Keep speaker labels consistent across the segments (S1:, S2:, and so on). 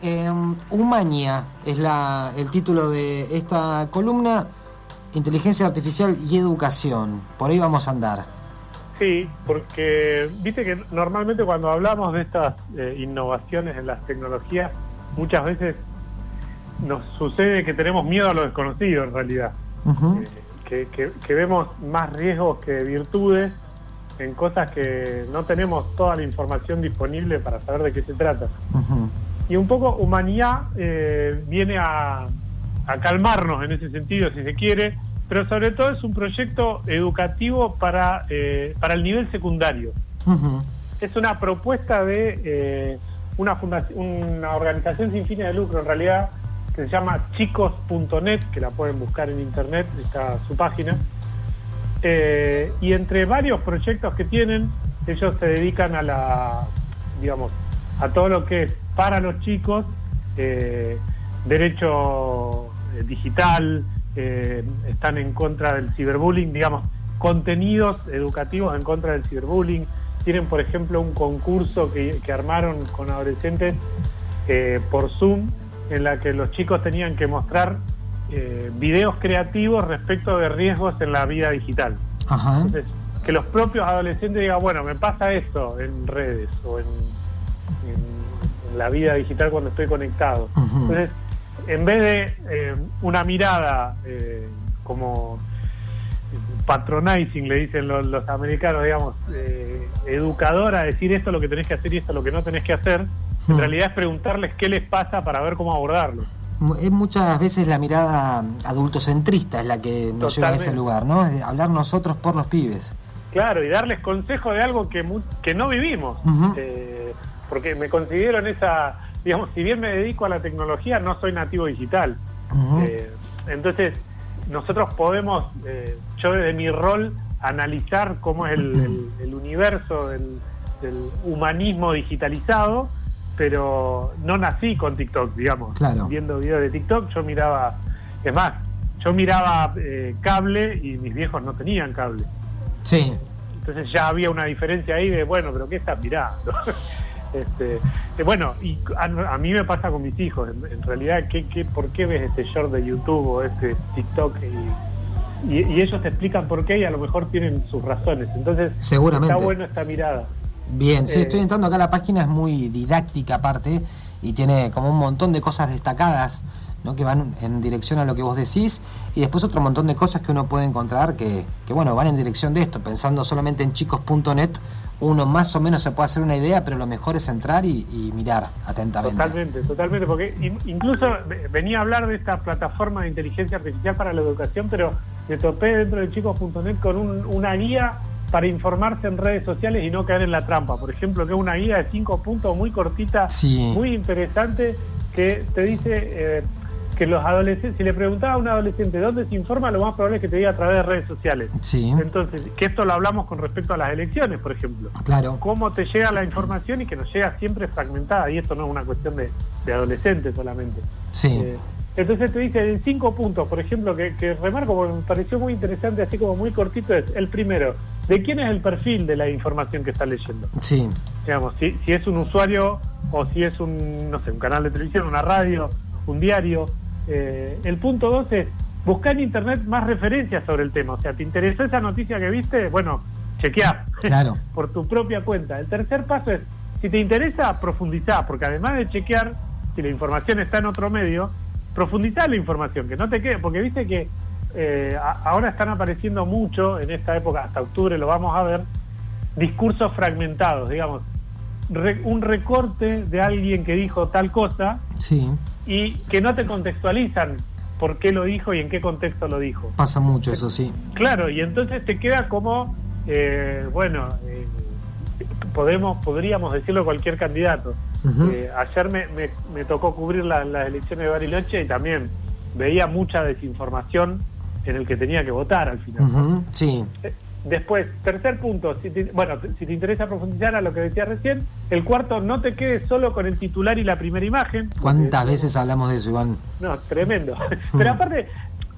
S1: Eh, Humania es la, el título de esta columna, Inteligencia Artificial y Educación. Por ahí vamos a andar.
S2: Sí, porque viste que normalmente cuando hablamos de estas eh, innovaciones en las tecnologías, muchas veces nos sucede que tenemos miedo a lo desconocido en realidad. Eh, que, que, vemos más riesgos que virtudes en cosas que no tenemos toda la información disponible para saber de qué se trata. Y un poco Humanidad eh, viene a, calmarnos en ese sentido, si se quiere, pero sobre todo es un proyecto educativo para, eh, para el nivel secundario. Es una propuesta de eh, una, fundación, una organización sin fines de lucro, en realidad, que se llama chicos.net, que la pueden buscar en internet, está su página. y entre varios proyectos que tienen, ellos se dedican a la, digamos, a todo lo que es para los chicos, eh, derecho eh, digital, eh, están en contra del ciberbullying, digamos, contenidos educativos en contra del ciberbullying. Tienen, por ejemplo, un concurso que, armaron con adolescentes por Zoom, en la que los chicos tenían que mostrar videos creativos respecto de riesgos en la vida digital. Entonces, que los propios adolescentes digan, bueno, me pasa esto en redes o en la vida digital cuando estoy conectado. Entonces, en vez de eh, una mirada eh, como patronizing, le dicen los, americanos, digamos, eh, educadora, decir esto es lo que tenés que hacer y esto es lo que no tenés que hacer, en realidad es preguntarles qué les pasa para ver cómo abordarlo.
S1: Es muchas veces la mirada adultocentrista es la que nos lleva a ese lugar, ¿no? Es hablar nosotros por los pibes.
S2: Claro, y darles consejo de algo que, que no vivimos porque me considero en esa, digamos, si bien me dedico a la tecnología, no soy nativo digital. Eh, entonces, nosotros podemos, eh, yo desde mi rol, analizar cómo es el, universo del, humanismo digitalizado, pero no nací con TikTok, digamos. Viendo videos de TikTok, yo miraba, es más, yo miraba eh, cable y mis viejos no tenían cable.
S1: Sí.
S2: Entonces ya había una diferencia ahí de, bueno, pero ¿qué estás mirando? Este, eh, bueno, y a, mí me pasa con mis hijos, en, realidad, ¿qué, qué, por qué ves este short de YouTube o este TikTok? Y, ellos te explican por qué y a lo mejor tienen sus razones. Entonces,
S1: Seguramente.
S2: está bueno esta mirada.
S1: Bien, sí, eh, estoy entrando acá, la página es muy didáctica aparte y tiene como un montón de cosas destacadas ¿no? que van en dirección a lo que vos decís y después otro montón de cosas que uno puede encontrar que, que bueno, van en dirección de esto, pensando solamente en chicos.net uno más o menos se puede hacer una idea, pero lo mejor es entrar y, mirar atentamente.
S2: Totalmente, totalmente, porque incluso venía a hablar de esta plataforma de inteligencia artificial para la educación, pero me topé dentro de chicos.net con una guía para informarse en redes sociales y no caer en la trampa. Por ejemplo, que es una guía de cinco puntos muy cortita, muy interesante, que te dice... Eh, que los adolescentes, si le preguntaba a un adolescente dónde se informa, lo más probable es que te diga a través de redes sociales.
S1: Sí.
S2: Entonces, que esto lo hablamos con respecto a las elecciones, por ejemplo.
S1: Claro.
S2: Cómo te llega la información y que nos llega siempre fragmentada, y esto no es una cuestión de, adolescentes solamente.
S1: Sí.
S2: Eh, entonces te dice en cinco puntos, por ejemplo, que, que remarco porque me pareció muy interesante, así como muy cortito, es el primero, ¿de quién es el perfil de la información que está leyendo?
S1: Sí.
S2: Digamos, si, si es un usuario o si es un, no sé, un canal de televisión, una radio, un diario, eh, el punto dos es buscar en internet más referencias sobre el tema. O sea, ¿te interesó esa noticia que viste? Bueno, chequeá
S1: claro.
S2: por tu propia cuenta. El tercer paso es, si te interesa, profundizar, porque además de chequear si la información está en otro medio, profundizar la información, que no te quede, porque viste que eh, ahora están apareciendo mucho, en esta época, hasta octubre lo vamos a ver, discursos fragmentados, digamos, un recorte de alguien que dijo tal cosa
S1: sí.
S2: Y que no te contextualizan por qué lo dijo y en qué contexto lo dijo.
S1: Pasa mucho, eso sí.
S2: Claro, y entonces te queda como, eh, bueno, eh, podemos, podríamos decirlo cualquier candidato. Eh, ayer me, me, tocó cubrir las elecciones de Bariloche y también veía mucha desinformación en el que tenía que votar al final.
S1: Sí.
S2: Después, tercer punto, si bueno, si te interesa profundizar a lo que decía recién, el cuarto, no te quedes solo con el titular y la primera imagen.
S1: ¿Cuántas veces hablamos de eso, Iván?
S2: No, tremendo. Pero aparte,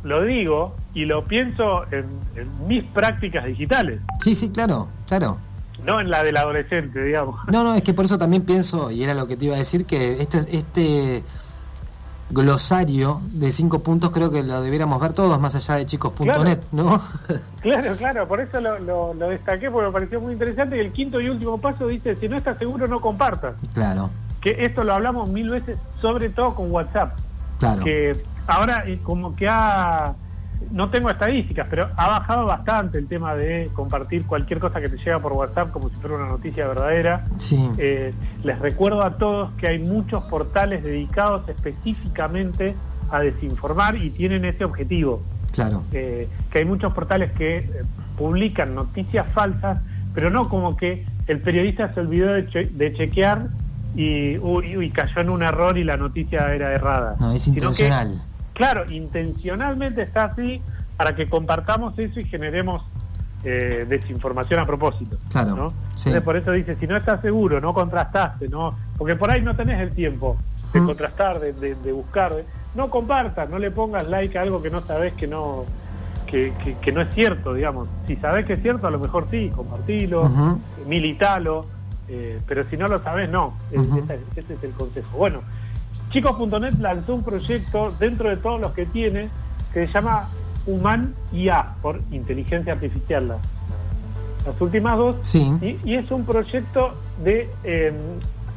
S2: lo digo y lo pienso en, mis prácticas digitales.
S1: Sí, sí, claro, claro.
S2: no en la del adolescente, digamos.
S1: No, no, es que por eso también pienso, y era lo que te iba a decir, que este, este glosario de cinco puntos creo que lo debiéramos ver todos, más allá de chicos.net, ¿no?
S2: claro, claro, por eso lo, lo, lo, destaqué, porque me pareció muy interesante. Y el quinto y último paso dice, si no estás seguro, no compartas.
S1: Claro.
S2: Que esto lo hablamos mil veces, sobre todo con WhatsApp.
S1: Claro.
S2: Que ahora como que ha no tengo estadísticas, pero ha bajado bastante el tema de compartir cualquier cosa que te llega por WhatsApp como si fuera una noticia verdadera.
S1: Sí.
S2: Eh, les recuerdo a todos que hay muchos portales dedicados específicamente a desinformar y tienen ese objetivo.
S1: Claro.
S2: Eh, que hay muchos portales que eh, publican noticias falsas, pero no como que el periodista se olvidó de, de chequear y uy, cayó en un error y la noticia era errada.
S1: No, es intencional
S2: claro, intencionalmente está así para que compartamos eso y generemos eh, desinformación a propósito.
S1: Claro.
S2: ¿no? Entonces, por eso dice, si no estás seguro, no contrastaste, no porque por ahí no tenés el tiempo de mm. contrastar, de, buscar, no compartas, no le pongas like a algo que no sabes que no que, que, no es cierto, digamos. Si sabes que es cierto, a lo mejor sí, compartilo, militalo, eh, pero si no lo sabes, no. ese es el consejo. Bueno, Chicos.net lanzó un proyecto dentro de todos los que tiene que se llama Human IA, por inteligencia artificial, las, últimas dos.
S1: Sí.
S2: Y, es un proyecto de em,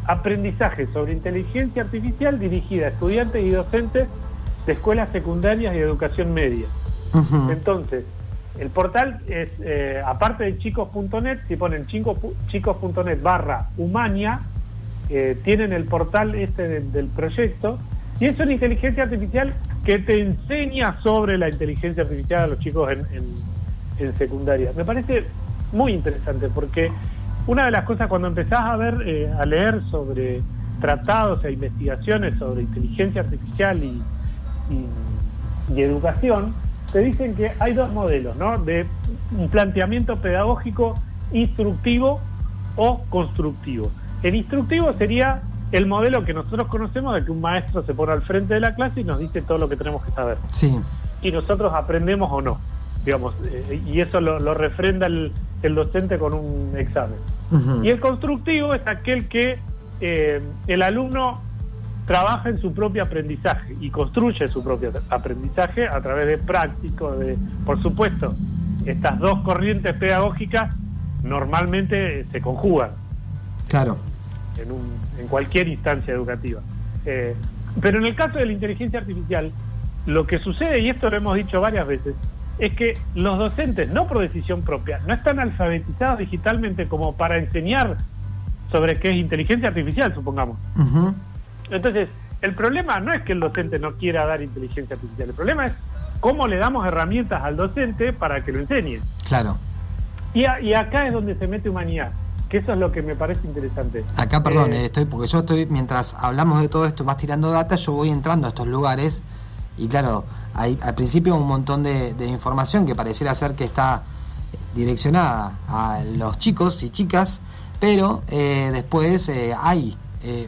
S2: aprendizaje sobre inteligencia artificial dirigida a estudiantes y docentes de escuelas secundarias y educación media. Entonces, el portal es, eh, aparte de chicos.net, si ponen chicos.net barra Humania, tienen el portal este del, proyecto y es una inteligencia artificial que te enseña sobre la inteligencia artificial a los chicos en, secundaria. Me parece muy interesante porque una de las cosas cuando empezás a ver, eh, a leer sobre tratados e investigaciones sobre inteligencia artificial y, y, educación, te dicen que hay dos modelos, ¿no? De un planteamiento pedagógico instructivo o constructivo. El instructivo sería el modelo que nosotros conocemos de que un maestro se pone al frente de la clase y nos dice todo lo que tenemos que saber.
S1: Sí.
S2: Y nosotros aprendemos o no, digamos, eh, y eso lo, refrenda el, docente con un examen. Y el constructivo es aquel que eh, el alumno trabaja en su propio aprendizaje y construye su propio aprendizaje a través de prácticos, de, por supuesto, estas dos corrientes pedagógicas normalmente se conjugan.
S1: Claro
S2: en, un, en cualquier instancia educativa. Eh, pero en el caso de la inteligencia artificial, lo que sucede, y esto lo hemos dicho varias veces, es que los docentes, no por decisión propia, no están alfabetizados digitalmente como para enseñar sobre qué es inteligencia artificial, supongamos. Entonces, el problema no es que el docente no quiera dar inteligencia artificial, el problema es cómo le damos herramientas al docente para que lo enseñe.
S1: Claro.
S2: Y, y acá es donde se mete humanidad eso es lo que me parece interesante.
S1: Acá, perdón, eh, estoy porque yo estoy, mientras hablamos de todo esto, vas tirando data, yo voy entrando a estos lugares y claro, hay al principio un montón de, información que pareciera ser que está direccionada a los chicos y chicas, pero eh, después eh, hay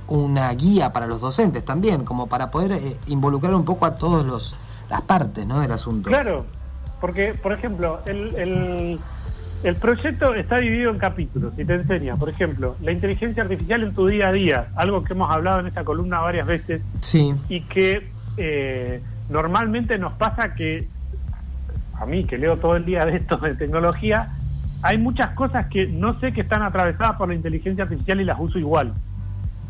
S1: una guía para los docentes también, como para poder involucrar un poco a todos los las partes ¿no? del asunto.
S2: Claro, porque, por ejemplo, el el proyecto está dividido en capítulos y te enseña, por ejemplo, la inteligencia artificial en tu día a día, algo que hemos hablado en esta columna varias veces,
S1: sí.
S2: y que eh, normalmente nos pasa que, a mí que leo todo el día de esto de tecnología, hay muchas cosas que no sé que están atravesadas por la inteligencia artificial y las uso igual.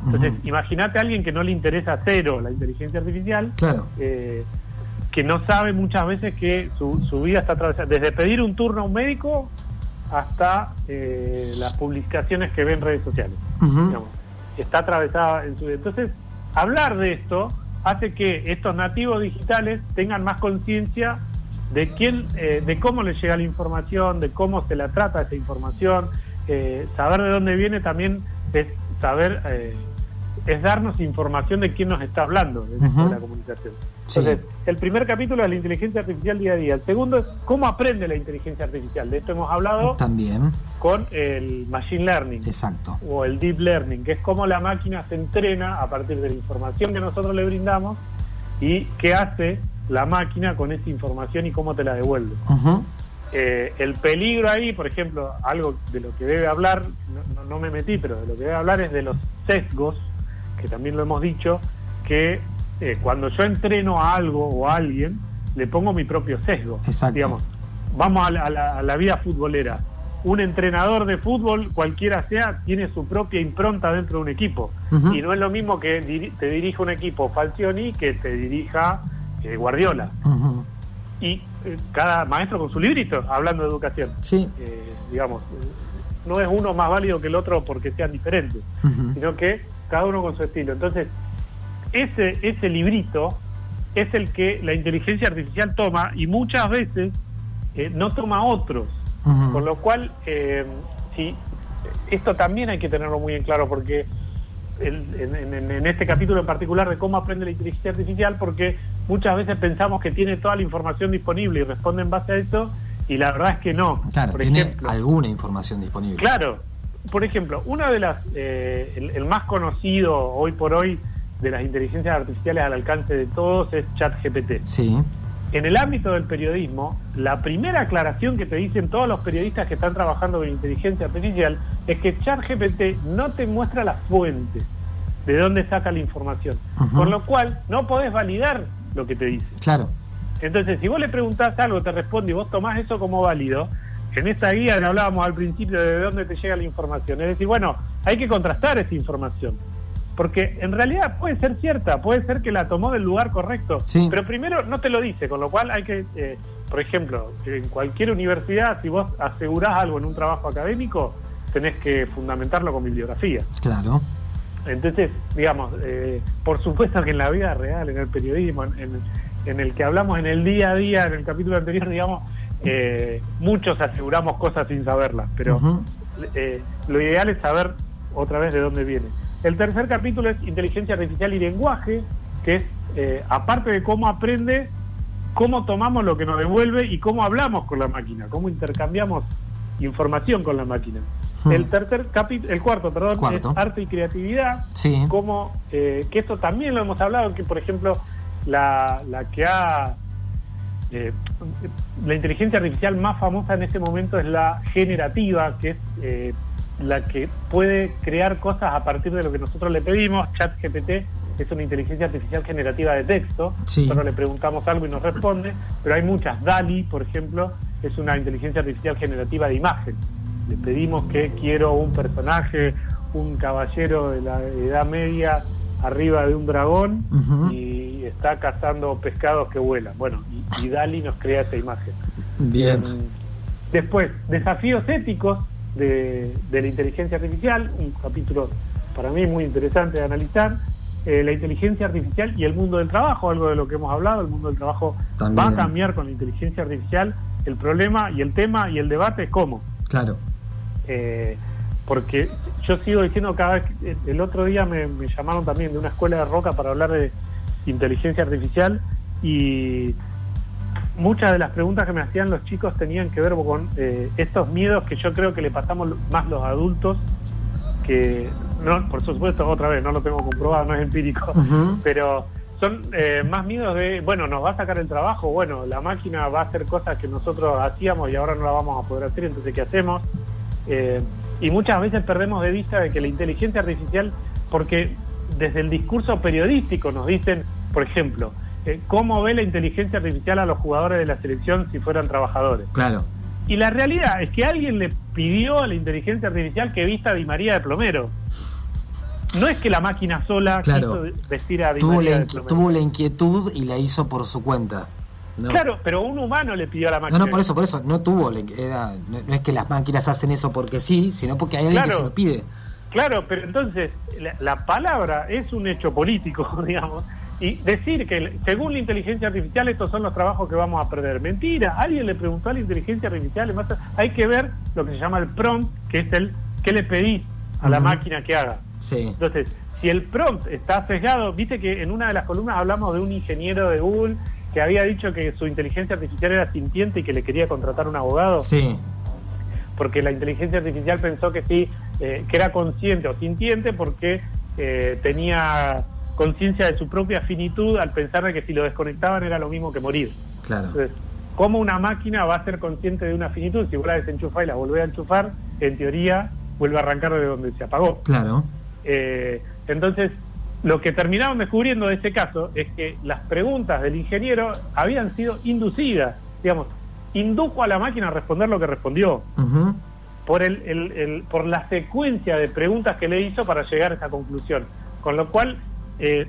S2: Entonces, imagínate a alguien que no le interesa cero la inteligencia artificial,
S1: claro.
S2: Eh, que no sabe muchas veces que su, su vida está atravesada, desde pedir un turno a un médico hasta eh, las publicaciones que ve en redes sociales. está atravesada en su... Entonces, hablar de esto hace que estos nativos digitales tengan más conciencia de quién, eh, de cómo les llega la información, de cómo se la trata esa información, eh, saber de dónde viene también es saber es darnos información de quién nos está hablando de la comunicación. Entonces, el primer capítulo es la inteligencia artificial día a día. El segundo es cómo aprende la inteligencia artificial. De esto hemos hablado
S1: también
S2: con el machine learning.
S1: Exacto.
S2: O el deep learning, que es cómo la máquina se entrena a partir de la información que nosotros le brindamos y qué hace la máquina con esa información y cómo te la devuelve. eh, el peligro ahí, por ejemplo, algo de lo que debe hablar, no, no, me metí, pero de lo que debe hablar es de los sesgos, que también lo hemos dicho, que eh, cuando yo entreno a algo o a alguien, le pongo mi propio sesgo.
S1: Exacto.
S2: Digamos, vamos a la, vida futbolera. Un entrenador de fútbol, cualquiera sea, tiene su propia impronta dentro de un equipo. Y no es lo mismo que te dirija un equipo Falcioni que te dirija eh, Guardiola. Y eh, cada maestro con su librito, hablando de educación.
S1: Sí.
S2: digamos, no es uno más válido que el otro porque sean diferentes, sino que cada uno con su estilo. Entonces, ese, ese librito es el que la inteligencia artificial toma y muchas veces eh, no toma otros. Con lo cual, eh, sí, esto también hay que tenerlo muy en claro porque en, este capítulo en particular de cómo aprende la inteligencia artificial, porque muchas veces pensamos que tiene toda la información disponible y responde en base a eso, y la verdad es que no.
S1: Claro, tiene alguna información disponible.
S2: Claro, por ejemplo, uno de las, eh, el, más conocido hoy por hoy de las inteligencias artificiales al alcance de todos es ChatGPT.
S1: Sí.
S2: En el ámbito del periodismo, la primera aclaración que te dicen todos los periodistas que están trabajando con inteligencia artificial es que ChatGPT no te muestra las fuentes de dónde saca la información. Con lo cual, no podés validar lo que te dice.
S1: Claro.
S2: Entonces, si vos le preguntás algo, te responde y vos tomás eso como válido, en esta guía hablábamos al principio de dónde te llega la información. Es decir, bueno, hay que contrastar esa información. Porque en realidad puede ser cierta, puede ser que la tomó del lugar correcto, pero primero no te lo dice, con lo cual hay que, eh, por ejemplo, en cualquier universidad, si vos asegurás algo en un trabajo académico, tenés que fundamentarlo con bibliografía.
S1: Claro.
S2: Entonces, digamos, eh, por supuesto que en la vida real, en el periodismo, en, en, el que hablamos en el día a día, en el capítulo anterior, digamos, eh, muchos aseguramos cosas sin saberlas, pero eh, lo ideal es saber otra vez de dónde viene. El tercer capítulo es inteligencia artificial y lenguaje, que es, eh, aparte de cómo aprende, cómo tomamos lo que nos devuelve y cómo hablamos con la máquina, cómo intercambiamos información con la máquina. El tercer capítulo, el cuarto, perdón, es arte y creatividad.
S1: Sí.
S2: Como, que esto también lo hemos hablado, que por ejemplo la, la que ha eh, la inteligencia artificial más famosa en este momento es la generativa, que es eh, la que puede crear cosas a partir de lo que nosotros le pedimos. ChatGPT es una inteligencia artificial generativa de texto. Nosotros le preguntamos algo y nos responde, pero hay muchas. DALI, por ejemplo, es una inteligencia artificial generativa de imagen. Le pedimos que quiero un personaje, un caballero de la Edad Media arriba de un dragón y está cazando pescados que vuelan. Bueno, y, Dali nos crea esa imagen.
S1: Bien.
S2: Em, después, desafíos éticos de, la inteligencia artificial, un capítulo para mí muy interesante de analizar. Eh, la inteligencia artificial y el mundo del trabajo, algo de lo que hemos hablado, el mundo del trabajo va a cambiar con la inteligencia artificial. El problema y el tema y el debate es cómo.
S1: Claro.
S2: Eh, porque yo sigo diciendo cada vez, el otro día me, llamaron también de una escuela de roca para hablar de inteligencia artificial y muchas de las preguntas que me hacían los chicos tenían que ver con eh, estos miedos que yo creo que le pasamos más los adultos que no por supuesto otra vez no lo tengo comprobado no es empírico pero son eh, más miedos de bueno nos va a sacar el trabajo bueno la máquina va a hacer cosas que nosotros hacíamos y ahora no la vamos a poder hacer entonces qué hacemos eh, y muchas veces perdemos de vista de que la inteligencia artificial, porque desde el discurso periodístico nos dicen, por ejemplo, eh, cómo ve la inteligencia artificial a los jugadores de la selección si fueran trabajadores.
S1: Claro.
S2: Y la realidad es que alguien le pidió a la inteligencia artificial que vista a Di María de Plomero. No es que la máquina sola quiso vestir a Di María de Plomero.
S1: Tuvo la inquietud y la hizo por su cuenta.
S2: Claro, pero un humano le pidió a la máquina.
S1: No, no, por eso, por eso, no tuvo, era, no, es que las máquinas hacen eso porque sí, sino porque hay alguien que se lo pide.
S2: Claro, pero entonces la, palabra es un hecho político, digamos, y decir que según la inteligencia artificial estos son los trabajos que vamos a perder. Mentira, alguien le preguntó a la inteligencia artificial, hay que ver lo que se llama el prompt, que es el que le pedís a la máquina que haga.
S1: Sí.
S2: Entonces, si el prompt está sesgado, viste que en una de las columnas hablamos de un ingeniero de Google que había dicho que su inteligencia artificial era sintiente y que le quería contratar un abogado.
S1: Sí.
S2: Porque la inteligencia artificial pensó que sí, eh, que era consciente o sintiente porque eh, tenía conciencia de su propia finitud al pensar de que si lo desconectaban era lo mismo que morir.
S1: Claro.
S2: Entonces, cómo una máquina va a ser consciente de una finitud. Si vos la desenchufás y la volvés a enchufar, en teoría vuelve a arrancar de donde se apagó.
S1: Claro.
S2: Eh, entonces, lo que terminaron descubriendo de ese caso es que las preguntas del ingeniero habían sido inducidas, digamos, indujo a la máquina a responder lo que respondió. Por, el, el, por la secuencia de preguntas que le hizo para llegar a esa conclusión. Con lo cual, eh,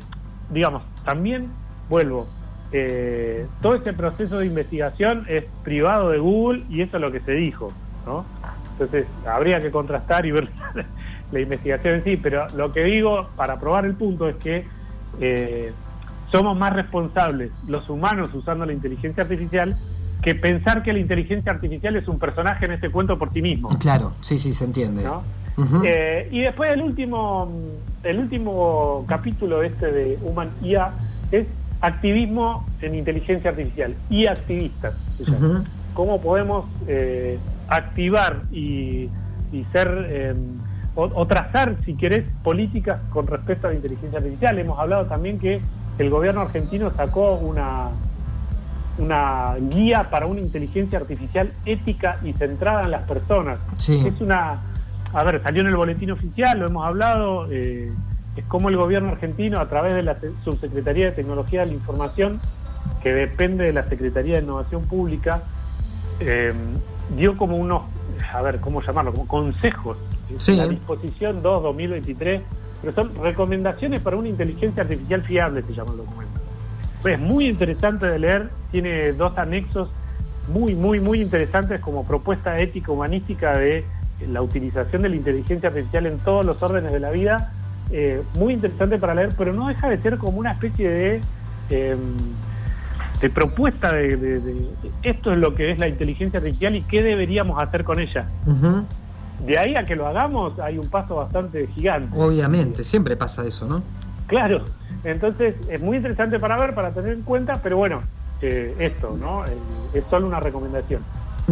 S2: digamos, también vuelvo, eh, todo este proceso de investigación es privado de Google y eso es lo que se dijo, ¿no? Entonces, habría que contrastar y ver la investigación en sí, pero lo que digo para probar el punto es que eh, somos más responsables los humanos usando la inteligencia artificial que pensar que la inteligencia artificial es un personaje en este cuento por sí mismo.
S1: Claro, sí, sí, se entiende.
S2: Eh, y después el último, el último capítulo este de Human IA es activismo en inteligencia artificial y activistas. ¿Cómo podemos eh, activar y, ser em, o, trazar, si querés, políticas con respecto a la inteligencia artificial? Hemos hablado también que el gobierno argentino sacó una una guía para una inteligencia artificial ética y centrada en las personas. Es una, a ver, salió en el boletín oficial, lo hemos hablado, eh, es como el gobierno argentino a través de la Subsecretaría de Tecnología de la Información, que depende de la Secretaría de Innovación Pública, eh, dio como unos, a ver, ¿cómo llamarlo? Como consejos, la disposición 2-2023, pero son recomendaciones para una inteligencia artificial fiable, se llama el documento. Es muy interesante de leer, tiene dos anexos muy, muy, muy interesantes como propuesta ética humanística de la utilización de la inteligencia artificial en todos los órdenes de la vida. Eh, muy interesante para leer, pero no deja de ser como una especie de, em, de propuesta de, esto es lo que es la inteligencia artificial y qué deberíamos hacer con ella. De ahí a que lo hagamos hay un paso bastante gigante.
S1: Obviamente, siempre pasa eso, ¿no?
S2: Claro, entonces es muy interesante para ver, para tener en cuenta, pero bueno, eh, esto, ¿no? es solo una recomendación.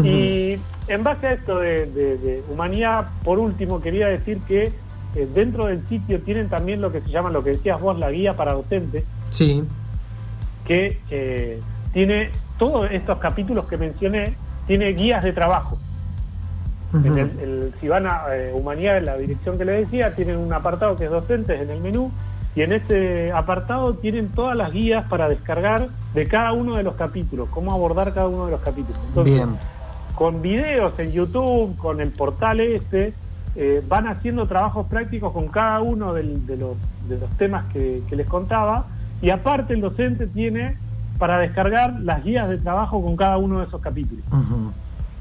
S2: Y en base a esto de, humanidad, por último, quería decir que eh, dentro del sitio tienen también lo que se llama, lo que decías vos, la guía para docentes.
S1: Sí.
S2: Que eh, tiene todos estos capítulos que mencioné, tiene guías de trabajo. si van a Humanidad, en la dirección que le decía, tienen un apartado que es docentes en el menú y en este apartado tienen todas las guías para descargar de cada uno de los capítulos, cómo abordar cada uno de los capítulos.
S1: Bien.
S2: Con videos en YouTube, con el portal este, eh, van haciendo trabajos prácticos con cada uno de, los, de los temas que, les contaba y aparte el docente tiene para descargar las guías de trabajo con cada uno de esos capítulos.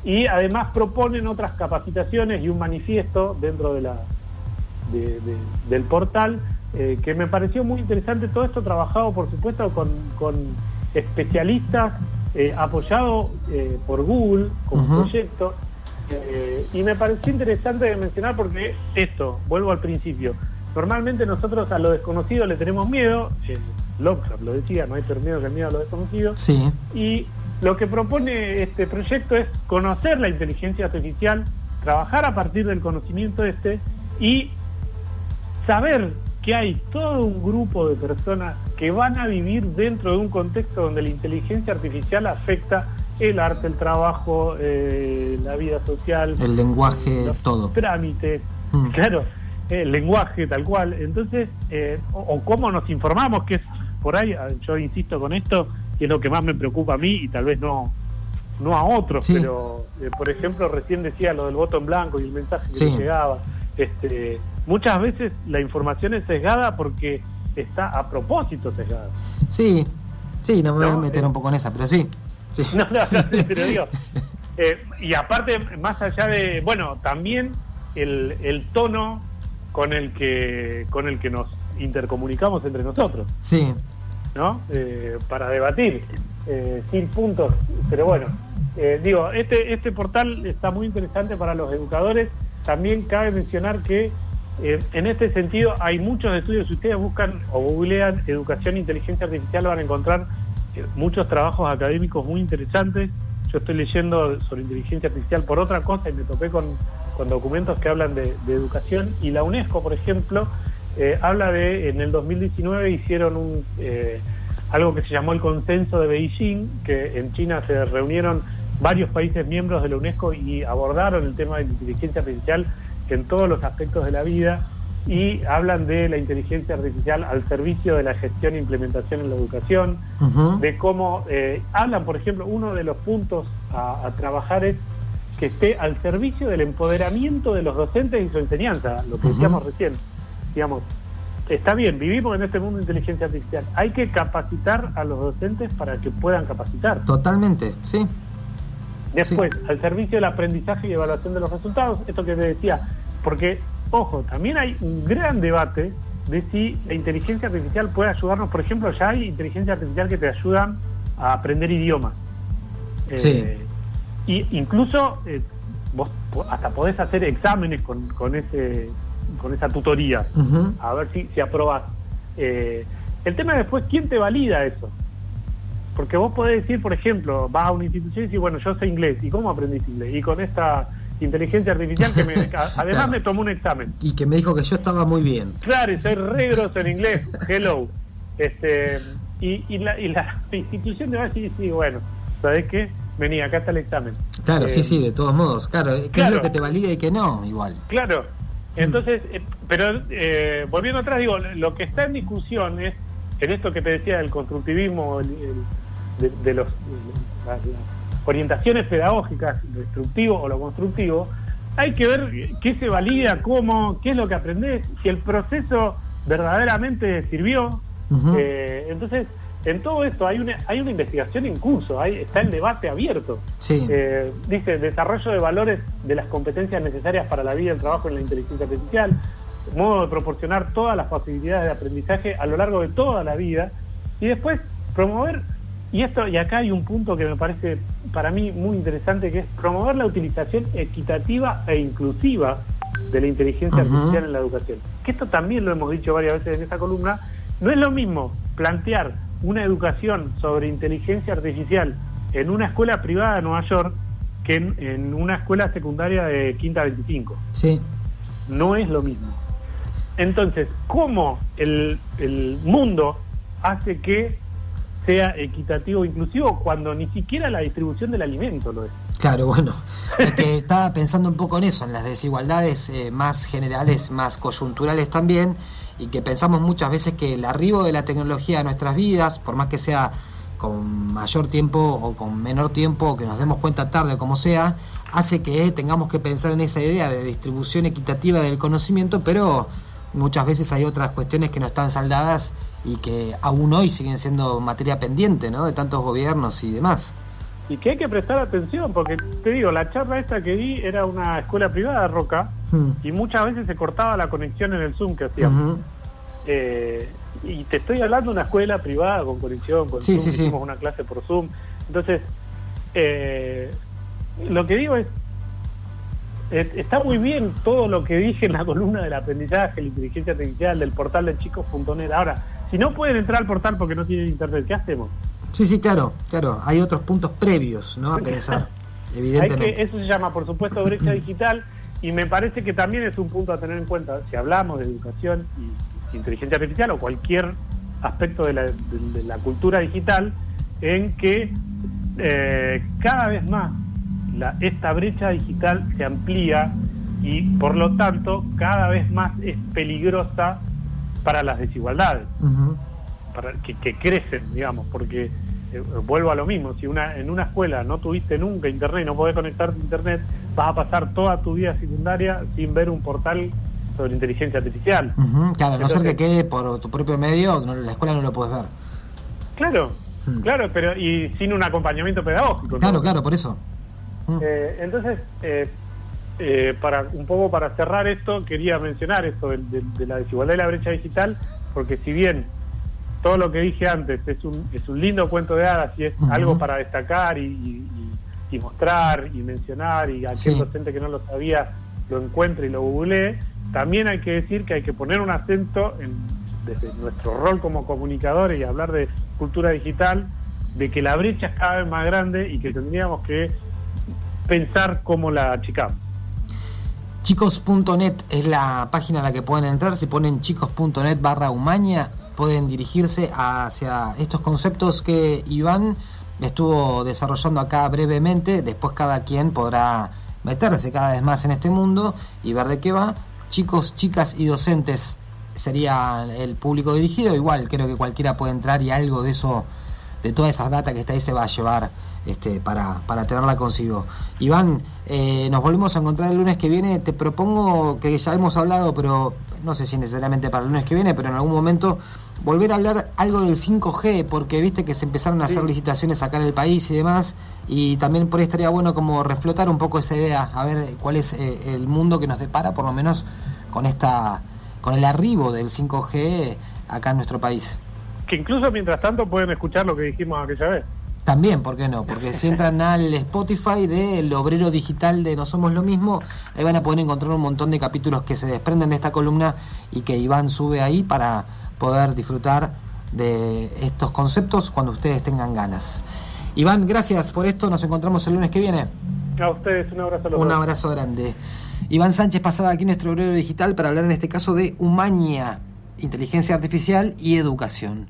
S2: Y además proponen otras capacitaciones y un manifiesto dentro de la, del portal eh, que me pareció muy interesante todo esto trabajado, por supuesto, con, especialistas, eh, apoyado eh, por Google como proyecto. Eh, y me pareció interesante de mencionar porque esto, vuelvo al principio, normalmente nosotros a lo desconocido le tenemos miedo, Lockhart lo decía, no hay peor miedo que el miedo a lo desconocido,
S1: sí.
S2: y lo que propone este proyecto es conocer la inteligencia artificial, trabajar a partir del conocimiento este y saber que hay todo un grupo de personas que van a vivir dentro de un contexto donde la inteligencia artificial afecta el arte, el trabajo, eh, la vida social,
S1: el lenguaje, los todo.
S2: Trámites, mm. claro, el lenguaje tal cual. Entonces, eh, o, cómo nos informamos, que es por ahí, ah, yo insisto con esto, que es lo que más me preocupa a mí y tal vez no no a otros, pero eh, por ejemplo recién decía lo del voto en blanco y el mensaje que llegaba. Este, muchas veces la información es sesgada porque está a propósito sesgada.
S1: Sí, sí, no me voy a meter un poco en esa, pero sí.
S2: No, no, pero digo. Eh, y aparte, más allá de, bueno, también el, el tono con el que con el que nos intercomunicamos entre nosotros.
S1: Sí.
S2: ¿No? Eh, para debatir, eh, sin puntos. Pero bueno, digo, este, este portal está muy interesante para los educadores. También cabe mencionar que eh, en este sentido, hay muchos estudios. Si ustedes buscan o googlean educación e inteligencia artificial, van a encontrar eh, muchos trabajos académicos muy interesantes. Yo estoy leyendo sobre inteligencia artificial por otra cosa y me topé con, documentos que hablan de, educación. Y la UNESCO, por ejemplo, eh, habla de en el 2019 hicieron un algo que se llamó el consenso de Beijing, que en China se reunieron varios países miembros de la UNESCO y abordaron el tema de inteligencia artificial en todos los aspectos de la vida y hablan de la inteligencia artificial al servicio de la gestión e implementación en la educación, de cómo eh, hablan, por ejemplo, uno de los puntos a, trabajar es que esté al servicio del empoderamiento de los docentes y su enseñanza, lo que decíamos recién. Digamos, está bien, vivimos en este mundo de inteligencia artificial, hay que capacitar a los docentes para que puedan capacitar.
S1: Totalmente, sí.
S2: Después, al servicio del aprendizaje y evaluación de los resultados, esto que te decía, porque ojo, también hay un gran debate de si la inteligencia artificial puede ayudarnos. Por ejemplo, ya hay inteligencia artificial que te ayudan a aprender idiomas.
S1: sí.
S2: Y incluso eh, vos hasta podés hacer exámenes con, con, ese, con esa tutoría, a ver si, si aprobás. Eh, el tema es después, ¿quién te valida eso? Porque vos podés decir, por ejemplo, vas a una institución y decís, bueno, yo sé inglés. ¿Y cómo aprendiste inglés? Y con esta inteligencia artificial que me, además me tomó un examen.
S1: Y que me dijo que yo estaba muy bien.
S2: Claro, y soy re en inglés. Hello. Este, y, y, la, y la institución te va a decir, sí, bueno, ¿sabes qué? Vení, acá está el examen.
S1: Claro, sí, eh, sí, de todos modos. Claro, ¿qué es lo que te valida y que no? Igual.
S2: Claro. Entonces, eh, pero eh, volviendo atrás, digo, lo que está en discusión es, en esto que te decía del constructivismo, de, los, orientaciones pedagógicas, lo destructivo o lo constructivo, hay que ver qué se valida, cómo, qué es lo que aprendes, si el proceso verdaderamente sirvió. Eh, entonces, en todo esto hay una, hay una investigación en curso, hay, está el debate abierto. Eh, dice, desarrollo de valores de las competencias necesarias para la vida y el trabajo en la inteligencia artificial, modo de proporcionar todas las posibilidades de aprendizaje a lo largo de toda la vida, y después promover y esto y acá hay un punto que me parece para mí muy interesante que es promover la utilización equitativa e inclusiva de la inteligencia artificial en la educación. Que esto también lo hemos dicho varias veces en esta columna, no es lo mismo plantear una educación sobre inteligencia artificial en una escuela privada de Nueva York que en, una escuela secundaria de Quinta 25.
S1: Sí.
S2: No es lo mismo. Entonces, ¿cómo el, el mundo hace que sea equitativo inclusivo cuando ni siquiera la distribución del alimento lo es.
S1: Claro, bueno, es que estaba pensando un poco en eso, en las desigualdades eh, más generales, más coyunturales también, y que pensamos muchas veces que el arribo de la tecnología a nuestras vidas, por más que sea con mayor tiempo o con menor tiempo, que nos demos cuenta tarde o como sea, hace que tengamos que pensar en esa idea de distribución equitativa del conocimiento, pero muchas veces hay otras cuestiones que no están saldadas y que aún hoy siguen siendo materia pendiente ¿no? de tantos gobiernos y demás.
S2: Y que hay que prestar atención, porque te digo, la charla esta que di era una escuela privada de Roca hmm. y muchas veces se cortaba la conexión en el Zoom que hacíamos. Eh, y te estoy hablando de una escuela privada con conexión, con
S1: Zoom,
S2: hicimos una clase por Zoom. Entonces, eh, lo que digo es, está muy bien todo lo que dije en la columna del aprendizaje, la inteligencia artificial, del portal de chicos.net. Ahora, si no pueden entrar al portal porque no tienen internet, ¿qué hacemos?
S1: Sí, sí, claro, claro. Hay otros puntos previos, ¿no? A pensar, evidentemente.
S2: eso se llama, por supuesto, brecha digital y me parece que también es un punto a tener en cuenta si hablamos de educación y, inteligencia artificial o cualquier aspecto de la, cultura digital, en que eh, cada vez más la, esta brecha digital se amplía y por lo tanto cada vez más es peligrosa para las desigualdades, para que, crecen, digamos, porque eh, vuelvo a lo mismo, si una en una escuela no tuviste nunca internet y no podés conectarte a internet, vas a pasar toda tu vida secundaria sin ver un portal sobre inteligencia artificial.
S1: Claro, no ser que quede por tu propio medio, la escuela no lo puedes ver.
S2: Claro, claro, pero y sin un acompañamiento pedagógico.
S1: Claro, claro, por eso.
S2: Eh, entonces, eh, eh, para un poco para cerrar esto, quería mencionar esto de, la desigualdad y la brecha digital, porque si bien todo lo que dije antes es un, es un lindo cuento de hadas y es algo para destacar y, mostrar y mencionar y aquel docente que no lo sabía lo encuentre y lo googlee, también hay que decir que hay que poner un acento en, desde nuestro rol como comunicadores y hablar de cultura digital, de que la brecha es cada vez más grande y que tendríamos que pensar cómo la achicamos.
S1: Chicos.net es la página a la que pueden entrar. Si ponen chicos.net barra Umaña, pueden dirigirse hacia estos conceptos que Iván estuvo desarrollando acá brevemente, después cada quien podrá meterse cada vez más en este mundo y ver de qué va. Chicos, chicas y docentes sería el público dirigido, igual creo que cualquiera puede entrar y algo de eso, de todas esas datas que está ahí se va a llevar este, para, para tenerla consigo. Iván, eh, nos volvemos a encontrar el lunes que viene. Te propongo que ya hemos hablado, pero no sé si necesariamente para el lunes que viene, pero en algún momento volver a hablar algo del 5G, porque viste que se empezaron a hacer licitaciones acá en el país y demás, y también por ahí estaría bueno como reflotar un poco esa idea, a ver cuál es eh, el mundo que nos depara, por lo menos con esta con el arribo del 5G acá en nuestro país.
S2: Que incluso mientras tanto pueden escuchar lo que dijimos aquella vez.
S1: También, ¿por qué no? Porque si entran al Spotify del Obrero Digital de No Somos Lo Mismo, ahí van a poder encontrar un montón de capítulos que se desprenden de esta columna y que Iván sube ahí para poder disfrutar de estos conceptos cuando ustedes tengan ganas. Iván, gracias por esto. Nos encontramos el lunes que viene.
S2: A ustedes, un abrazo. A
S1: un abrazo grande. Iván Sánchez pasaba aquí nuestro obrero digital para hablar en este caso de Humaña, inteligencia artificial y educación.